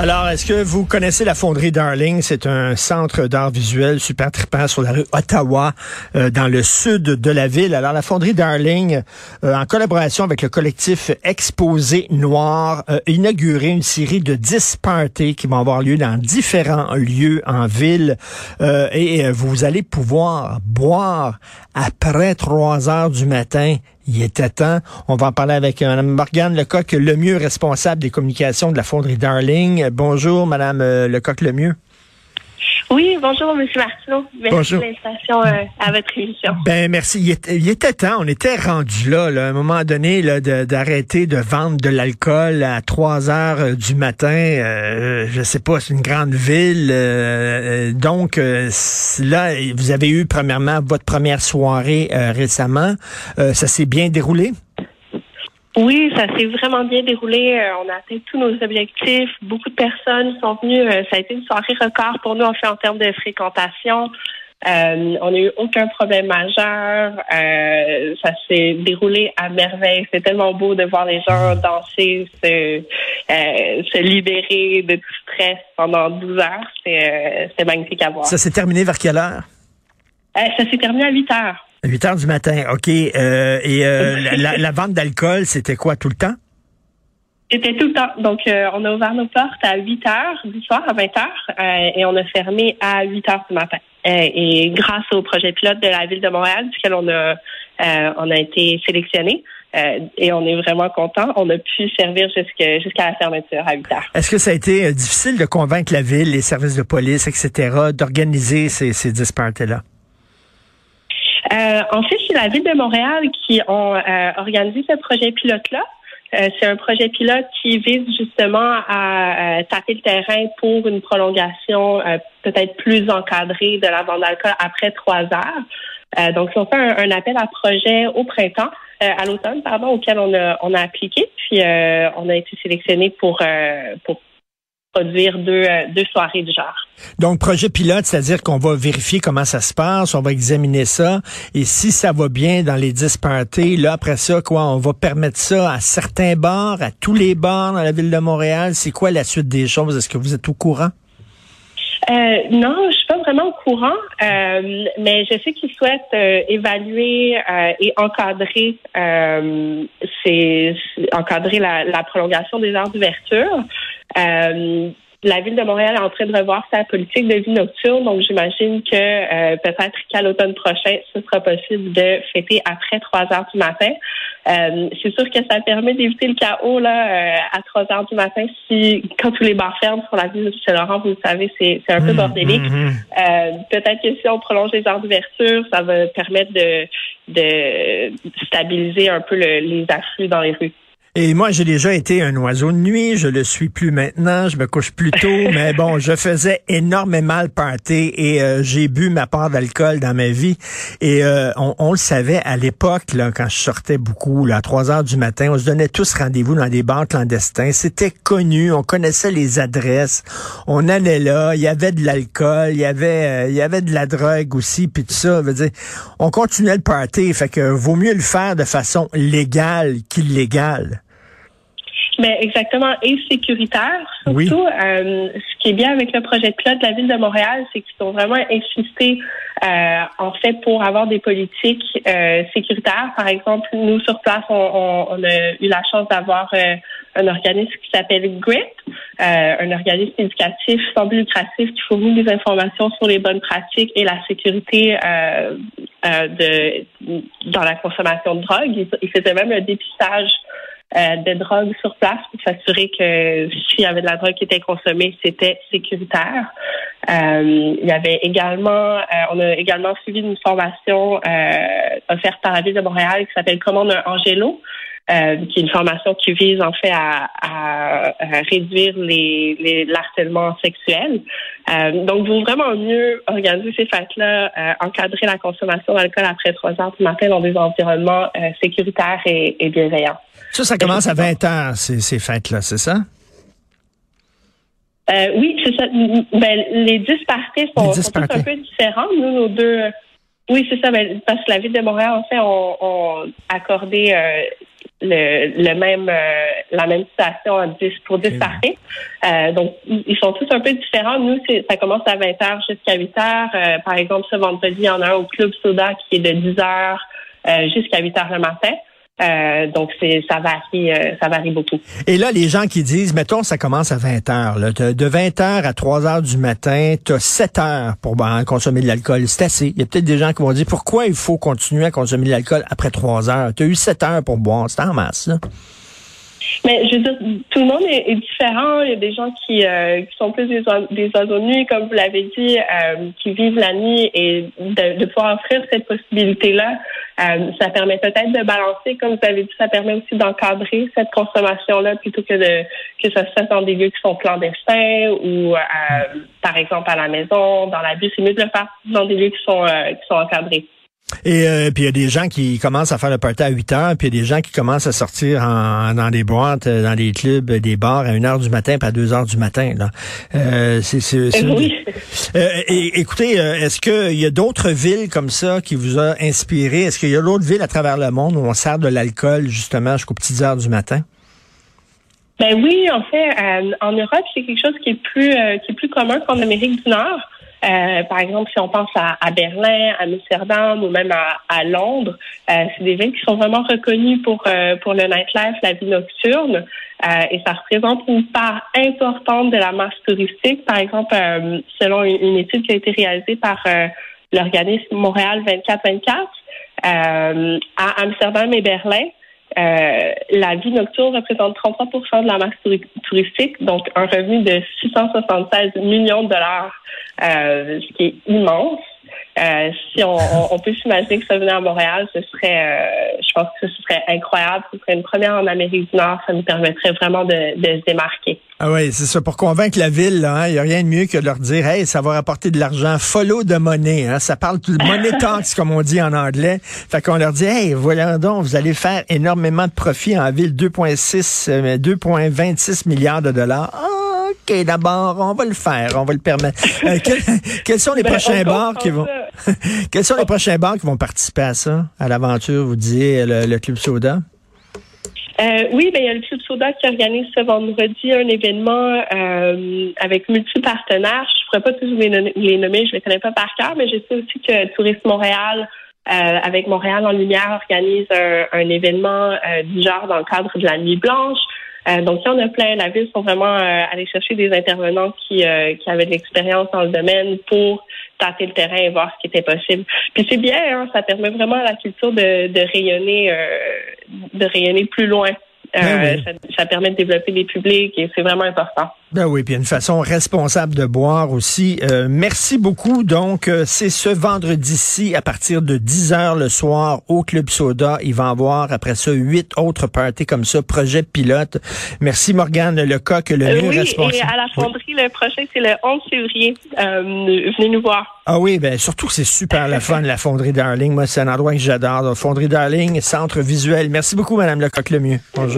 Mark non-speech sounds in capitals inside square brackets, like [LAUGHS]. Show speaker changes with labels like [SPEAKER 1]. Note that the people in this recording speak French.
[SPEAKER 1] Alors, est-ce que vous connaissez la fonderie Darling? C'est un centre d'art visuel super trippant sur la rue Ottawa, euh, dans le sud de la ville. Alors, la fonderie Darling, euh, en collaboration avec le collectif Exposé Noir, a inauguré une série de 10 parties qui vont avoir lieu dans différents lieux en ville. Euh, et vous allez pouvoir boire après 3 heures du matin il était temps. On va en parler avec euh, Mme Morgane Lecoq, le mieux responsable des communications de la fonderie Darling. Bonjour, Mme euh, Lecoq-Lemieux.
[SPEAKER 2] Oui, bonjour, M. Martineau. Merci de l'invitation euh, à votre émission.
[SPEAKER 1] Ben, merci. Il était, temps, on était rendu là, à un moment donné, d'arrêter de, vendre de l'alcool à 3 heures euh, du matin. Euh, je sais pas, c'est une grande ville. donc, là, vous avez eu, premièrement, votre première soirée récemment. ça s'est bien déroulé?
[SPEAKER 2] Oui, ça s'est vraiment bien déroulé. Euh, on a atteint tous nos objectifs. Beaucoup de personnes sont venues. Euh, ça a été une soirée record pour nous, en fait, en termes de fréquentation. Euh, on n'a eu aucun problème majeur. ça s'est déroulé à merveille. C'est tellement beau de voir les gens danser, se, se libérer de tout stress pendant 12 heures. C'est magnifique à voir.
[SPEAKER 1] Ça s'est terminé vers quelle heure?
[SPEAKER 2] ça s'est terminé à 8 heures.
[SPEAKER 1] 8 heures du matin, OK. Euh, et euh, [LAUGHS] la, vente d'alcool, c'était quoi tout le temps?
[SPEAKER 2] C'était tout le temps. Donc, euh, on a ouvert nos portes à 8 heures du soir, à 20 heures, et on a fermé à 8 heures du matin. et grâce au projet pilote de la Ville de Montréal, duquel on a, on a été sélectionné, et on est vraiment content. On a pu servir jusqu'à la fermeture à 8 heures.
[SPEAKER 1] Est-ce que ça a été difficile de convaincre la ville, les services de police, etc., d'organiser ces, ces là
[SPEAKER 2] euh, en fait, c'est la Ville de Montréal qui ont euh, organisé ce projet pilote-là. Euh, c'est un projet pilote qui vise justement à taper le terrain pour une prolongation peut-être plus encadrée de la vente d'alcool après trois heures. donc, on fait un, appel à projet au printemps, à l'automne, pardon, auquel on a, on a appliqué, puis on a été sélectionné pour, pour produire deux, euh, deux soirées du genre.
[SPEAKER 1] Donc, projet pilote, c'est-à-dire qu'on va vérifier comment ça se passe, on va examiner ça, et si ça va bien dans les 10 parties, là, après ça, quoi, on va permettre ça à certains bars, à tous les bars dans la ville de Montréal. C'est quoi la suite des choses? Est-ce que vous êtes au courant?
[SPEAKER 2] Euh, non, vraiment au courant, euh, mais je sais qu'ils souhaitent évaluer et encadrer, c'est encadrer la, prolongation des heures d'ouverture. Euh, la ville de Montréal est en train de revoir sa politique de vie nocturne, donc j'imagine que euh, peut-être qu'à l'automne prochain, ce sera possible de fêter après 3 heures du matin. Euh, c'est sûr que ça permet d'éviter le chaos là à 3 heures du matin si quand tous les bars ferment sur la ville de Saint-Laurent, vous le savez, c'est, un peu mmh, bordélique. Mmh, mmh. peut-être que si on prolonge les heures d'ouverture, ça va permettre de, de stabiliser un peu les afflux dans les rues.
[SPEAKER 1] Et moi, j'ai déjà été un oiseau de nuit. Je le suis plus maintenant. Je me couche plus tôt. [LAUGHS] mais bon, je faisais énormément le party et euh, j'ai bu ma part d'alcool dans ma vie. Et euh, on, le savait à l'époque, là, quand je sortais beaucoup, là, à 3 heures du matin, on se donnait tous rendez-vous dans des bars clandestins. C'était connu. On connaissait les adresses. On allait là. Il y avait de l'alcool. Il y avait, euh, il y avait de la drogue aussi. Puis tout ça. Veut dire, on continuait le party. Fait que vaut mieux le faire de façon légale qu'illégale.
[SPEAKER 2] Mais exactement, et sécuritaire surtout. Euh, ce qui est bien avec le projet de pilote de la ville de Montréal, c'est qu'ils ont vraiment insisté euh, en fait pour avoir des politiques euh, sécuritaires. Par exemple, nous sur place, on, on, a eu la chance d'avoir euh, un organisme qui s'appelle GRIP, un organisme éducatif sans but lucratif qui fournit des informations sur les bonnes pratiques et la sécurité de dans la consommation de drogue. Il, il faisait même un dépistage euh, de drogue sur place pour s'assurer que s'il y avait de la drogue qui était consommée, c'était sécuritaire. Euh, il y avait également, euh, on a également suivi une formation offerte par la ville de Montréal qui s'appelle Commande un Angelo. Qui est une formation qui vise en fait à, réduire les, les l'harcèlement sexuel. donc, vous vraiment mieux organiser ces fêtes-là, encadrer la consommation d'alcool après trois heures du matin dans des environnements sécuritaires et, et bienveillants.
[SPEAKER 1] Ça, ça commence à 20 heures, ces, ces fêtes-là, c'est ça?
[SPEAKER 2] Euh, oui, c'est ça. Ben, les 10 parties sont, sont un peu différents. Nous, nos deux. Oui, c'est ça. Ben, parce que la ville de Montréal, en fait, on, on accordé euh, le, le, même euh, la même situation à 10, pour 10 parties. Euh, donc, ils sont tous un peu différents. Nous, ça commence à 20 h jusqu'à 8 h. par exemple, ce vendredi, il y en a un au Club Soda qui est de 10 h jusqu'à 8 h le matin. Euh, donc c'est ça varie euh, ça varie beaucoup.
[SPEAKER 1] Et là les gens qui disent mettons ça commence à 20 heures là, de 20 heures à 3 heures du matin, tu as 7 heures pour ben, consommer de l'alcool, c'est assez. Il y a peut-être des gens qui vont dire pourquoi il faut continuer à consommer de l'alcool après 3 heures? Tu as eu 7 heures pour boire, c'est en masse là.
[SPEAKER 2] Mais je veux dire, tout le monde est, différent. Il y a des gens qui, euh, qui sont plus des, des oiseaux nuits, comme vous l'avez dit, euh, qui vivent la nuit et de, de pouvoir offrir cette possibilité-là, euh, ça permet peut-être de balancer, comme vous avez dit, ça permet aussi d'encadrer cette consommation-là plutôt que de que ça se fasse dans des lieux qui sont clandestins ou, par exemple, à la maison, dans la bus. C'est mieux de le faire dans des lieux qui sont qui sont encadrés.
[SPEAKER 1] Et euh, puis il y a des gens qui commencent à faire le party à 8 heures, puis il y a des gens qui commencent à sortir en, dans des boîtes, euh, dans des clubs, des bars à 1 heure du matin, pas à 2 heures du matin. Là. Euh, c'est,
[SPEAKER 2] oui.
[SPEAKER 1] Euh, et, écoutez, est-ce qu'il y a d'autres villes comme ça qui vous ont inspiré? Est-ce qu'il y a d'autres villes à travers le monde où on sert de l'alcool justement jusqu'aux petites heures du matin?
[SPEAKER 2] Ben oui, en fait, en Europe, c'est quelque chose qui est plus qui est plus commun qu'en Amérique du Nord. Euh, par exemple, si on pense à, à, Berlin, à Amsterdam ou même à, à Londres, euh, c'est des villes qui sont vraiment reconnues pour euh, pour le nightlife, la vie nocturne, et ça représente une part importante de la masse touristique. Par exemple, selon une, une, étude qui a été réalisée par l'organisme Montréal 24-24, à Amsterdam et Berlin, euh, la vie nocturne représente 33% de la masse touristique, donc un revenu de 676 millions de dollars, euh, ce qui est immense. Euh, si on, on, peut s'imaginer que ça venait à Montréal, ce serait, euh, je pense que ce serait incroyable. Ce serait une première en Amérique du Nord. Ça nous permettrait vraiment de, de se démarquer.
[SPEAKER 1] Ah oui, c'est ça. Pour convaincre la ville, hein, il n'y a rien de mieux que de leur dire, hey, ça va rapporter de l'argent. Follow de monnaie. Hein, ça parle de money [LAUGHS] talks, comme on dit en anglais. Fait qu'on leur dit, hey, voilà donc, vous allez faire énormément de profit en ville, 2,6, 2,26 milliards de dollars. Ah, OK, d'abord, on va le faire, on va le permettre. Euh, [LAUGHS] quels sont les ben, prochains bars qui vont [LAUGHS] Quels sont les prochains bars qui vont participer à ça, à l'aventure, vous disiez le, Club Soda?
[SPEAKER 2] Euh, oui, ben il y a le Club Soda qui organise ce vendredi un événement euh, avec multi-partenaires. Je ne pourrais pas tous les, nommer, je ne les connais pas par cœur, mais je sais aussi que Tourisme Montréal, avec Montréal en Lumière, organise un, un événement du genre dans le cadre de la Nuit Blanche. Euh, donc, il y en a plein. La ville sont vraiment euh, chercher des intervenants qui, euh, qui avaient de l'expérience dans le domaine pour tâter le terrain et voir ce qui était possible. Puis c'est bien, hein, ça permet vraiment à la culture de, de rayonner, de rayonner plus loin. Ben ça, ça, permet de développer des publics et c'est vraiment important.
[SPEAKER 1] Ben oui, puis une façon responsable de boire aussi. Euh, merci beaucoup. Donc, euh, c'est ce vendredi-ci à partir de 10 heures le soir au Club Soda. Il va y avoir après ça huit autres parties comme ça, projet pilote. Merci Morgane Lecoq, le
[SPEAKER 2] euh,
[SPEAKER 1] mieux
[SPEAKER 2] oui,
[SPEAKER 1] responsable.
[SPEAKER 2] Et à la fonderie, le prochain, c'est le 11 février. venez nous voir.
[SPEAKER 1] Ah oui, ben surtout c'est super la fun, la fonderie Darling. Moi, c'est un endroit que j'adore. Fonderie Darling, centre visuel. Merci beaucoup, Madame Lecoq, le mieux. Bonjour.